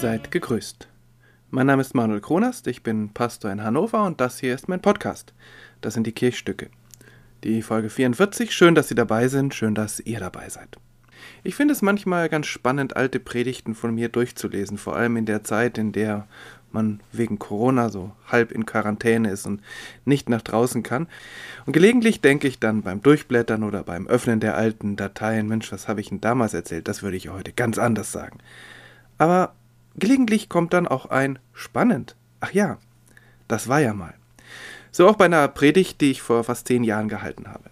seid gegrüßt. Mein Name ist Manuel Kronast, ich bin Pastor in Hannover und das hier ist mein Podcast. Das sind die Kirchstücke. Die Folge 44, schön, dass Sie dabei sind, schön, dass ihr dabei seid. Ich finde es manchmal ganz spannend, alte Predigten von mir durchzulesen, vor allem in der Zeit, in der man wegen Corona so halb in Quarantäne ist und nicht nach draußen kann. Und gelegentlich denke ich dann beim Durchblättern oder beim Öffnen der alten Dateien, Mensch, was habe ich denn damals erzählt? Das würde ich heute ganz anders sagen. Aber gelegentlich kommt dann auch ein spannend. Ach ja, das war ja mal. So auch bei einer Predigt, die ich vor fast zehn Jahren gehalten habe.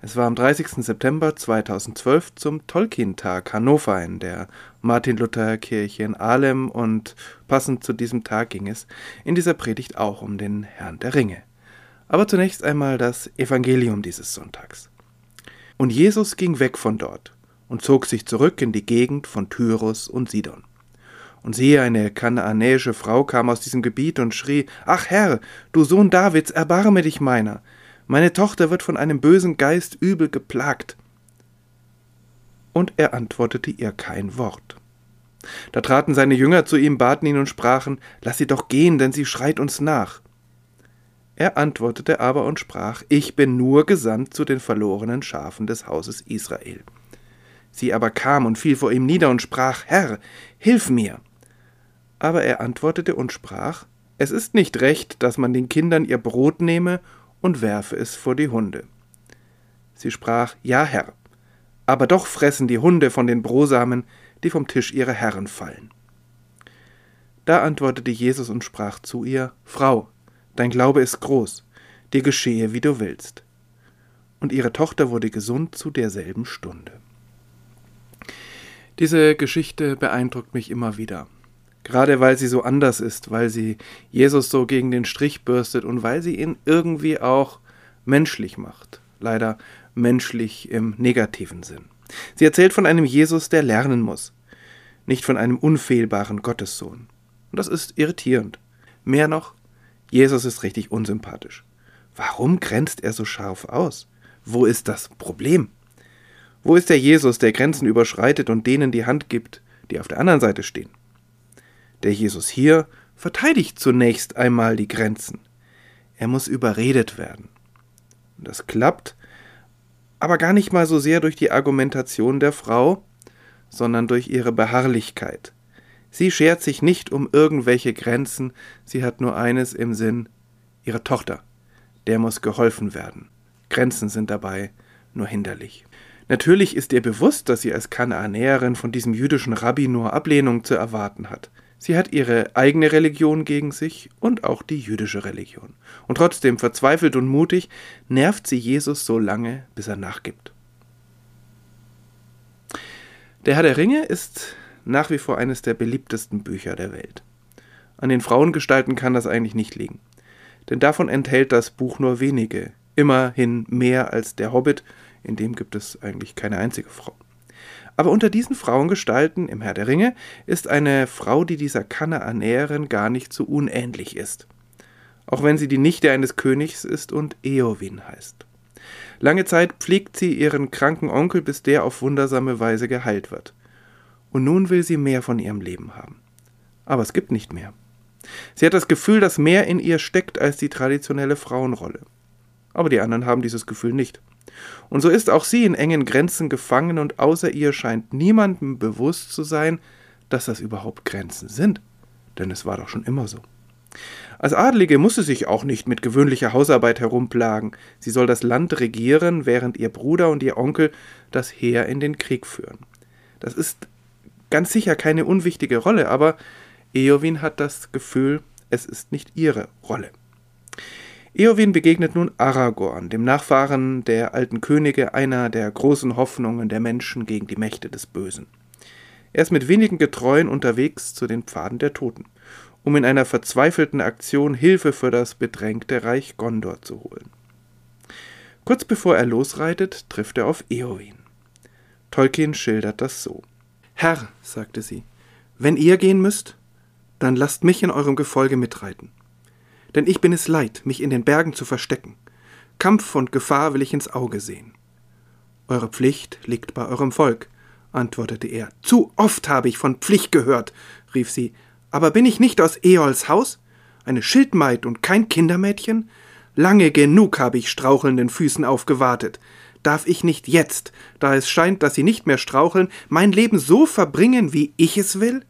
Es war am 30. September 2012 zum Tolkien-Tag Hannover in der Martin-Luther-Kirche in Ahlem und passend zu diesem Tag ging es in dieser Predigt auch um den Herrn der Ringe. Aber zunächst einmal das Evangelium dieses Sonntags. Und Jesus ging weg von dort und zog sich zurück in die Gegend von Tyrus und Sidon. Und siehe, eine kanaanäische Frau kam aus diesem Gebiet und schrie, Ach Herr, du Sohn Davids, erbarme dich meiner, meine Tochter wird von einem bösen Geist übel geplagt. Und er antwortete ihr kein Wort. Da traten seine Jünger zu ihm, baten ihn und sprachen, Lass sie doch gehen, denn sie schreit uns nach. Er antwortete aber und sprach, Ich bin nur gesandt zu den verlorenen Schafen des Hauses Israel. Sie aber kam und fiel vor ihm nieder und sprach, Herr, hilf mir. Aber er antwortete und sprach, Es ist nicht recht, dass man den Kindern ihr Brot nehme und werfe es vor die Hunde. Sie sprach, Ja, Herr, aber doch fressen die Hunde von den Brosamen, die vom Tisch ihrer Herren fallen. Da antwortete Jesus und sprach zu ihr, Frau, dein Glaube ist groß, dir geschehe, wie du willst. Und ihre Tochter wurde gesund zu derselben Stunde. Diese Geschichte beeindruckt mich immer wieder. Gerade weil sie so anders ist, weil sie Jesus so gegen den Strich bürstet und weil sie ihn irgendwie auch menschlich macht. Leider menschlich im negativen Sinn. Sie erzählt von einem Jesus, der lernen muss, nicht von einem unfehlbaren Gottessohn. Und das ist irritierend. Mehr noch, Jesus ist richtig unsympathisch. Warum grenzt er so scharf aus? Wo ist das Problem? Wo ist der Jesus, der Grenzen überschreitet und denen die Hand gibt, die auf der anderen Seite stehen? Der Jesus hier verteidigt zunächst einmal die Grenzen. Er muss überredet werden. Und das klappt, aber gar nicht mal so sehr durch die Argumentation der Frau, sondern durch ihre Beharrlichkeit. Sie schert sich nicht um irgendwelche Grenzen, sie hat nur eines im Sinn, ihre Tochter, der muss geholfen werden. Grenzen sind dabei nur hinderlich. Natürlich ist ihr bewusst, dass sie als Kanaanäerin von diesem jüdischen Rabbi nur Ablehnung zu erwarten hat. Sie hat ihre eigene Religion gegen sich und auch die jüdische Religion. Und trotzdem verzweifelt und mutig nervt sie Jesus so lange, bis er nachgibt. Der Herr der Ringe ist nach wie vor eines der beliebtesten Bücher der Welt. An den Frauengestalten kann das eigentlich nicht liegen. Denn davon enthält das Buch nur wenige, immerhin mehr als der Hobbit, in dem gibt es eigentlich keine einzige Frau. Aber unter diesen Frauengestalten im Herr der Ringe ist eine Frau, die dieser Kanaanäerin gar nicht so unähnlich ist. Auch wenn sie die Nichte eines Königs ist und Eowyn heißt. Lange Zeit pflegt sie ihren kranken Onkel, bis der auf wundersame Weise geheilt wird. Und nun will sie mehr von ihrem Leben haben. Aber es gibt nicht mehr. Sie hat das Gefühl, dass mehr in ihr steckt als die traditionelle Frauenrolle. Aber die anderen haben dieses Gefühl nicht. Und so ist auch sie in engen Grenzen gefangen und außer ihr scheint niemandem bewusst zu sein, dass das überhaupt Grenzen sind. Denn es war doch schon immer so. Als Adlige muss sie sich auch nicht mit gewöhnlicher Hausarbeit herumplagen. Sie soll das Land regieren, während ihr Bruder und ihr Onkel das Heer in den Krieg führen. Das ist ganz sicher keine unwichtige Rolle, aber Eowyn hat das Gefühl, es ist nicht ihre Rolle. Eowyn begegnet nun Aragorn, dem Nachfahren der alten Könige, einer der großen Hoffnungen der Menschen gegen die Mächte des Bösen. Er ist mit wenigen Getreuen unterwegs zu den Pfaden der Toten, um in einer verzweifelten Aktion Hilfe für das bedrängte Reich Gondor zu holen. Kurz bevor er losreitet, trifft er auf Eowyn. Tolkien schildert das so. Herr, sagte sie, wenn ihr gehen müsst, dann lasst mich in eurem Gefolge mitreiten denn ich bin es leid, mich in den Bergen zu verstecken. Kampf und Gefahr will ich ins Auge sehen. Eure Pflicht liegt bei eurem Volk, antwortete er. Zu oft habe ich von Pflicht gehört, rief sie, aber bin ich nicht aus Eols Haus? Eine Schildmaid und kein Kindermädchen? Lange genug habe ich strauchelnden Füßen aufgewartet. Darf ich nicht jetzt, da es scheint, dass sie nicht mehr straucheln, mein Leben so verbringen, wie ich es will?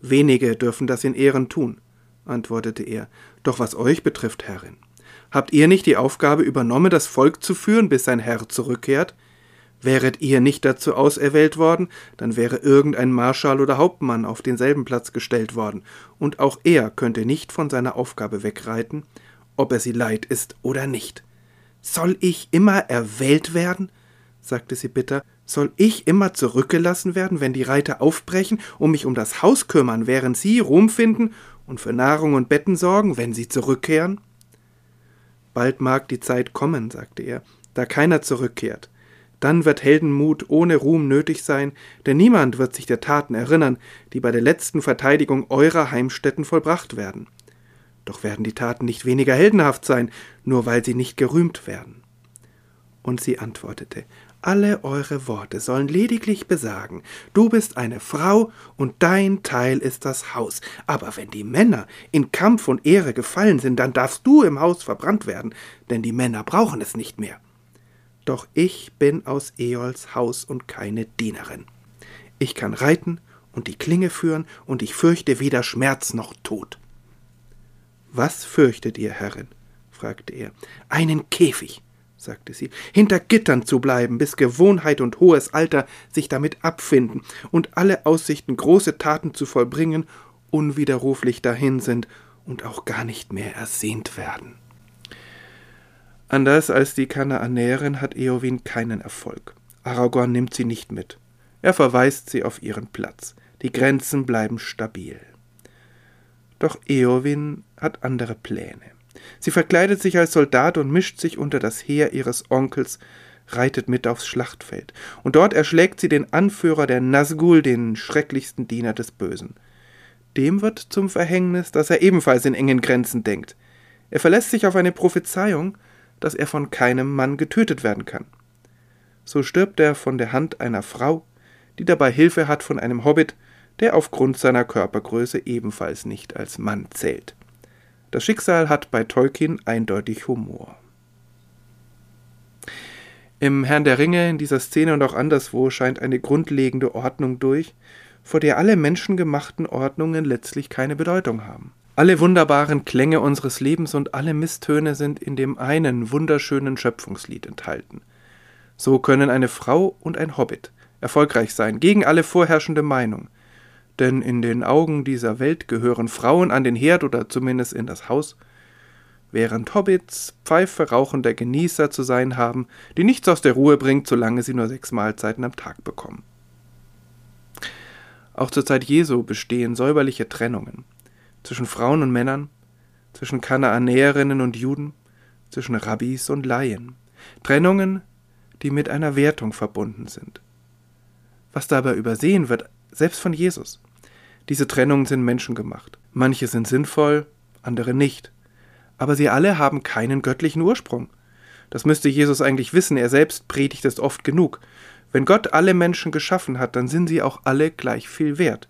Wenige dürfen das in Ehren tun, antwortete er. Doch was euch betrifft, Herrin, habt ihr nicht die Aufgabe übernommen, das Volk zu führen, bis sein Herr zurückkehrt? Wäret ihr nicht dazu auserwählt worden, dann wäre irgendein Marschall oder Hauptmann auf denselben Platz gestellt worden, und auch er könnte nicht von seiner Aufgabe wegreiten, ob er sie leid ist oder nicht. Soll ich immer erwählt werden? sagte sie bitter. Soll ich immer zurückgelassen werden, wenn die Reiter aufbrechen und mich um das Haus kümmern, während sie Ruhm finden und für Nahrung und Betten sorgen, wenn sie zurückkehren? Bald mag die Zeit kommen, sagte er, da keiner zurückkehrt. Dann wird Heldenmut ohne Ruhm nötig sein, denn niemand wird sich der Taten erinnern, die bei der letzten Verteidigung eurer Heimstätten vollbracht werden. Doch werden die Taten nicht weniger heldenhaft sein, nur weil sie nicht gerühmt werden. Und sie antwortete, alle eure Worte sollen lediglich besagen, du bist eine Frau und dein Teil ist das Haus. Aber wenn die Männer in Kampf und Ehre gefallen sind, dann darfst du im Haus verbrannt werden, denn die Männer brauchen es nicht mehr. Doch ich bin aus Eols Haus und keine Dienerin. Ich kann reiten und die Klinge führen, und ich fürchte weder Schmerz noch Tod. Was fürchtet ihr, Herrin? fragte er. Einen Käfig, sagte sie, hinter Gittern zu bleiben, bis Gewohnheit und hohes Alter sich damit abfinden und alle Aussichten, große Taten zu vollbringen, unwiderruflich dahin sind und auch gar nicht mehr ersehnt werden. Anders als die Kanaanäerin hat Eowyn keinen Erfolg. Aragorn nimmt sie nicht mit. Er verweist sie auf ihren Platz. Die Grenzen bleiben stabil. Doch Eowyn hat andere Pläne. Sie verkleidet sich als Soldat und mischt sich unter das Heer ihres Onkels, reitet mit aufs Schlachtfeld, und dort erschlägt sie den Anführer der Nazgul, den schrecklichsten Diener des Bösen. Dem wird zum Verhängnis, dass er ebenfalls in engen Grenzen denkt. Er verlässt sich auf eine Prophezeiung, dass er von keinem Mann getötet werden kann. So stirbt er von der Hand einer Frau, die dabei Hilfe hat von einem Hobbit, der aufgrund seiner Körpergröße ebenfalls nicht als Mann zählt. Das Schicksal hat bei Tolkien eindeutig Humor. Im Herrn der Ringe, in dieser Szene und auch anderswo, scheint eine grundlegende Ordnung durch, vor der alle menschengemachten Ordnungen letztlich keine Bedeutung haben. Alle wunderbaren Klänge unseres Lebens und alle Misstöne sind in dem einen wunderschönen Schöpfungslied enthalten. So können eine Frau und ein Hobbit erfolgreich sein, gegen alle vorherrschende Meinung, denn in den Augen dieser Welt gehören Frauen an den Herd oder zumindest in das Haus, während Hobbits Pfeife rauchender Genießer zu sein haben, die nichts aus der Ruhe bringt, solange sie nur sechs Mahlzeiten am Tag bekommen. Auch zur Zeit Jesu bestehen säuberliche Trennungen zwischen Frauen und Männern, zwischen Kanaanäerinnen und Juden, zwischen Rabbis und Laien. Trennungen, die mit einer Wertung verbunden sind. Was dabei übersehen wird, selbst von Jesus. Diese Trennungen sind menschengemacht. Manche sind sinnvoll, andere nicht. Aber sie alle haben keinen göttlichen Ursprung. Das müsste Jesus eigentlich wissen, er selbst predigt es oft genug. Wenn Gott alle Menschen geschaffen hat, dann sind sie auch alle gleich viel wert,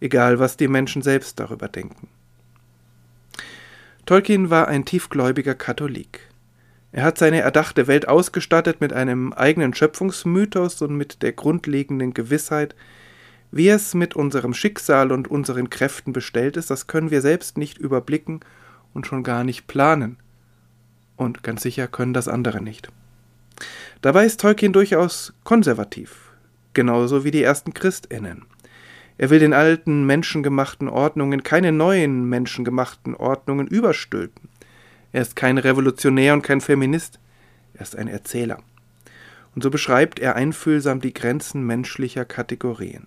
egal was die Menschen selbst darüber denken. Tolkien war ein tiefgläubiger Katholik. Er hat seine erdachte Welt ausgestattet mit einem eigenen Schöpfungsmythos und mit der grundlegenden Gewissheit, wie es mit unserem Schicksal und unseren Kräften bestellt ist, das können wir selbst nicht überblicken und schon gar nicht planen. Und ganz sicher können das andere nicht. Dabei ist Tolkien durchaus konservativ, genauso wie die ersten Christinnen. Er will den alten menschengemachten Ordnungen keine neuen menschengemachten Ordnungen überstülpen. Er ist kein Revolutionär und kein Feminist, er ist ein Erzähler. Und so beschreibt er einfühlsam die Grenzen menschlicher Kategorien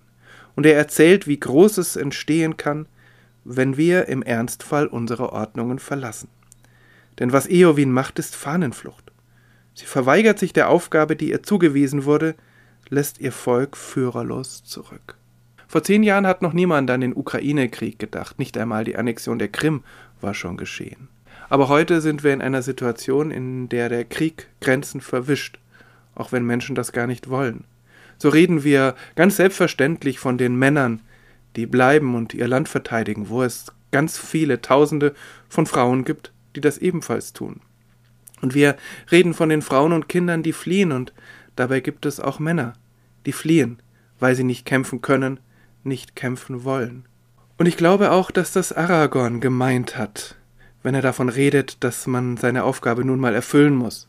und er erzählt, wie Großes entstehen kann, wenn wir im Ernstfall unsere Ordnungen verlassen. Denn was Eowyn macht, ist Fahnenflucht. Sie verweigert sich der Aufgabe, die ihr zugewiesen wurde, lässt ihr Volk führerlos zurück. Vor zehn Jahren hat noch niemand an den Ukraine-Krieg gedacht, nicht einmal die Annexion der Krim war schon geschehen. Aber heute sind wir in einer Situation, in der der Krieg Grenzen verwischt, auch wenn Menschen das gar nicht wollen so reden wir ganz selbstverständlich von den Männern, die bleiben und ihr Land verteidigen, wo es ganz viele Tausende von Frauen gibt, die das ebenfalls tun. Und wir reden von den Frauen und Kindern, die fliehen, und dabei gibt es auch Männer, die fliehen, weil sie nicht kämpfen können, nicht kämpfen wollen. Und ich glaube auch, dass das Aragorn gemeint hat, wenn er davon redet, dass man seine Aufgabe nun mal erfüllen muss,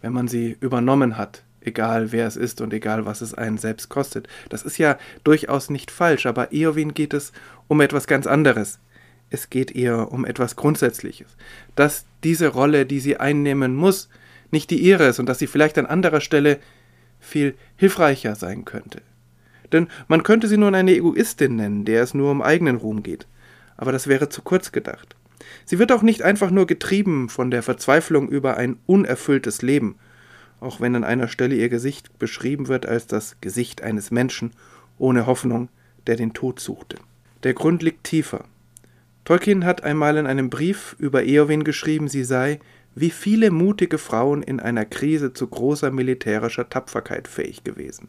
wenn man sie übernommen hat, egal wer es ist und egal was es einen selbst kostet. Das ist ja durchaus nicht falsch, aber Eowyn geht es um etwas ganz anderes. Es geht ihr um etwas Grundsätzliches, dass diese Rolle, die sie einnehmen muss, nicht die ihre ist und dass sie vielleicht an anderer Stelle viel hilfreicher sein könnte. Denn man könnte sie nun eine Egoistin nennen, der es nur um eigenen Ruhm geht. Aber das wäre zu kurz gedacht. Sie wird auch nicht einfach nur getrieben von der Verzweiflung über ein unerfülltes Leben, auch wenn an einer Stelle ihr Gesicht beschrieben wird als das Gesicht eines Menschen ohne Hoffnung, der den Tod suchte. Der Grund liegt tiefer. Tolkien hat einmal in einem Brief über Eowyn geschrieben, sie sei wie viele mutige Frauen in einer Krise zu großer militärischer Tapferkeit fähig gewesen.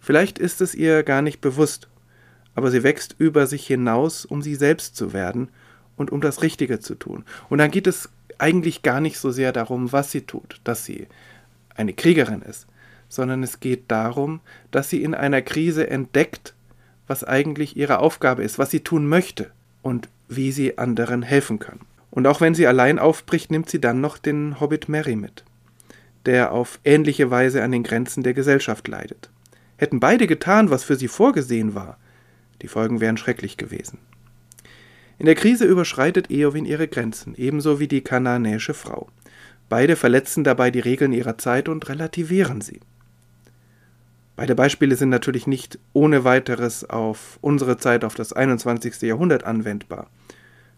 Vielleicht ist es ihr gar nicht bewusst, aber sie wächst über sich hinaus, um sie selbst zu werden und um das Richtige zu tun. Und dann geht es eigentlich gar nicht so sehr darum, was sie tut, dass sie eine Kriegerin ist, sondern es geht darum, dass sie in einer Krise entdeckt, was eigentlich ihre Aufgabe ist, was sie tun möchte und wie sie anderen helfen kann. Und auch wenn sie allein aufbricht, nimmt sie dann noch den Hobbit Merry mit, der auf ähnliche Weise an den Grenzen der Gesellschaft leidet. Hätten beide getan, was für sie vorgesehen war, die Folgen wären schrecklich gewesen. In der Krise überschreitet Eowyn ihre Grenzen, ebenso wie die kanaanäische Frau. Beide verletzen dabei die Regeln ihrer Zeit und relativieren sie. Beide Beispiele sind natürlich nicht ohne weiteres auf unsere Zeit, auf das 21. Jahrhundert anwendbar.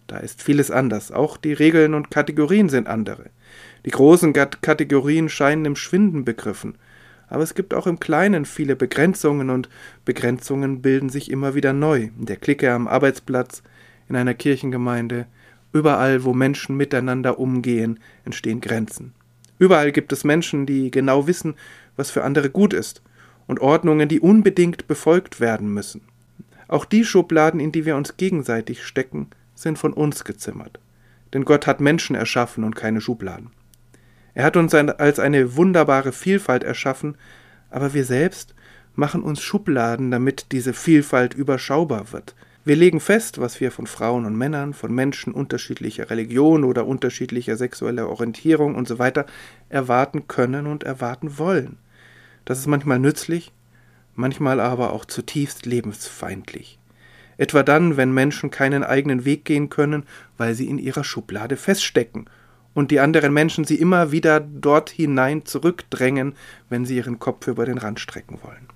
Da ist vieles anders, auch die Regeln und Kategorien sind andere. Die großen Kategorien scheinen im Schwinden begriffen, aber es gibt auch im Kleinen viele Begrenzungen und Begrenzungen bilden sich immer wieder neu. In der Clique am Arbeitsplatz, in einer Kirchengemeinde, Überall, wo Menschen miteinander umgehen, entstehen Grenzen. Überall gibt es Menschen, die genau wissen, was für andere gut ist, und Ordnungen, die unbedingt befolgt werden müssen. Auch die Schubladen, in die wir uns gegenseitig stecken, sind von uns gezimmert. Denn Gott hat Menschen erschaffen und keine Schubladen. Er hat uns als eine wunderbare Vielfalt erschaffen, aber wir selbst machen uns Schubladen, damit diese Vielfalt überschaubar wird, wir legen fest, was wir von Frauen und Männern, von Menschen unterschiedlicher Religion oder unterschiedlicher sexueller Orientierung und so weiter erwarten können und erwarten wollen. Das ist manchmal nützlich, manchmal aber auch zutiefst lebensfeindlich. Etwa dann, wenn Menschen keinen eigenen Weg gehen können, weil sie in ihrer Schublade feststecken und die anderen Menschen sie immer wieder dort hinein zurückdrängen, wenn sie ihren Kopf über den Rand strecken wollen.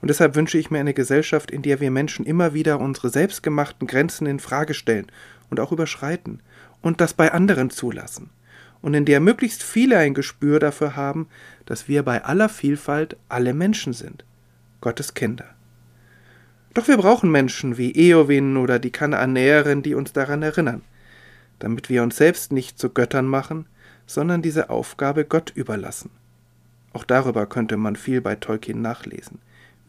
Und deshalb wünsche ich mir eine Gesellschaft, in der wir Menschen immer wieder unsere selbstgemachten Grenzen in Frage stellen und auch überschreiten und das bei anderen zulassen. Und in der möglichst viele ein Gespür dafür haben, dass wir bei aller Vielfalt alle Menschen sind. Gottes Kinder. Doch wir brauchen Menschen wie Eowyn oder die Kanaanäerin, die uns daran erinnern, damit wir uns selbst nicht zu Göttern machen, sondern diese Aufgabe Gott überlassen. Auch darüber könnte man viel bei Tolkien nachlesen.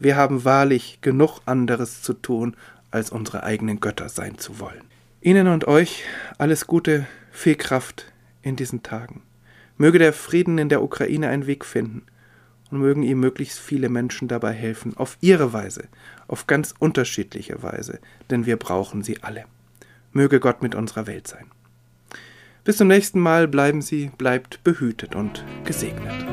Wir haben wahrlich genug anderes zu tun, als unsere eigenen Götter sein zu wollen. Ihnen und euch alles Gute, viel Kraft in diesen Tagen. Möge der Frieden in der Ukraine einen Weg finden und mögen ihm möglichst viele Menschen dabei helfen, auf ihre Weise, auf ganz unterschiedliche Weise, denn wir brauchen sie alle. Möge Gott mit unserer Welt sein. Bis zum nächsten Mal bleiben Sie, bleibt behütet und gesegnet.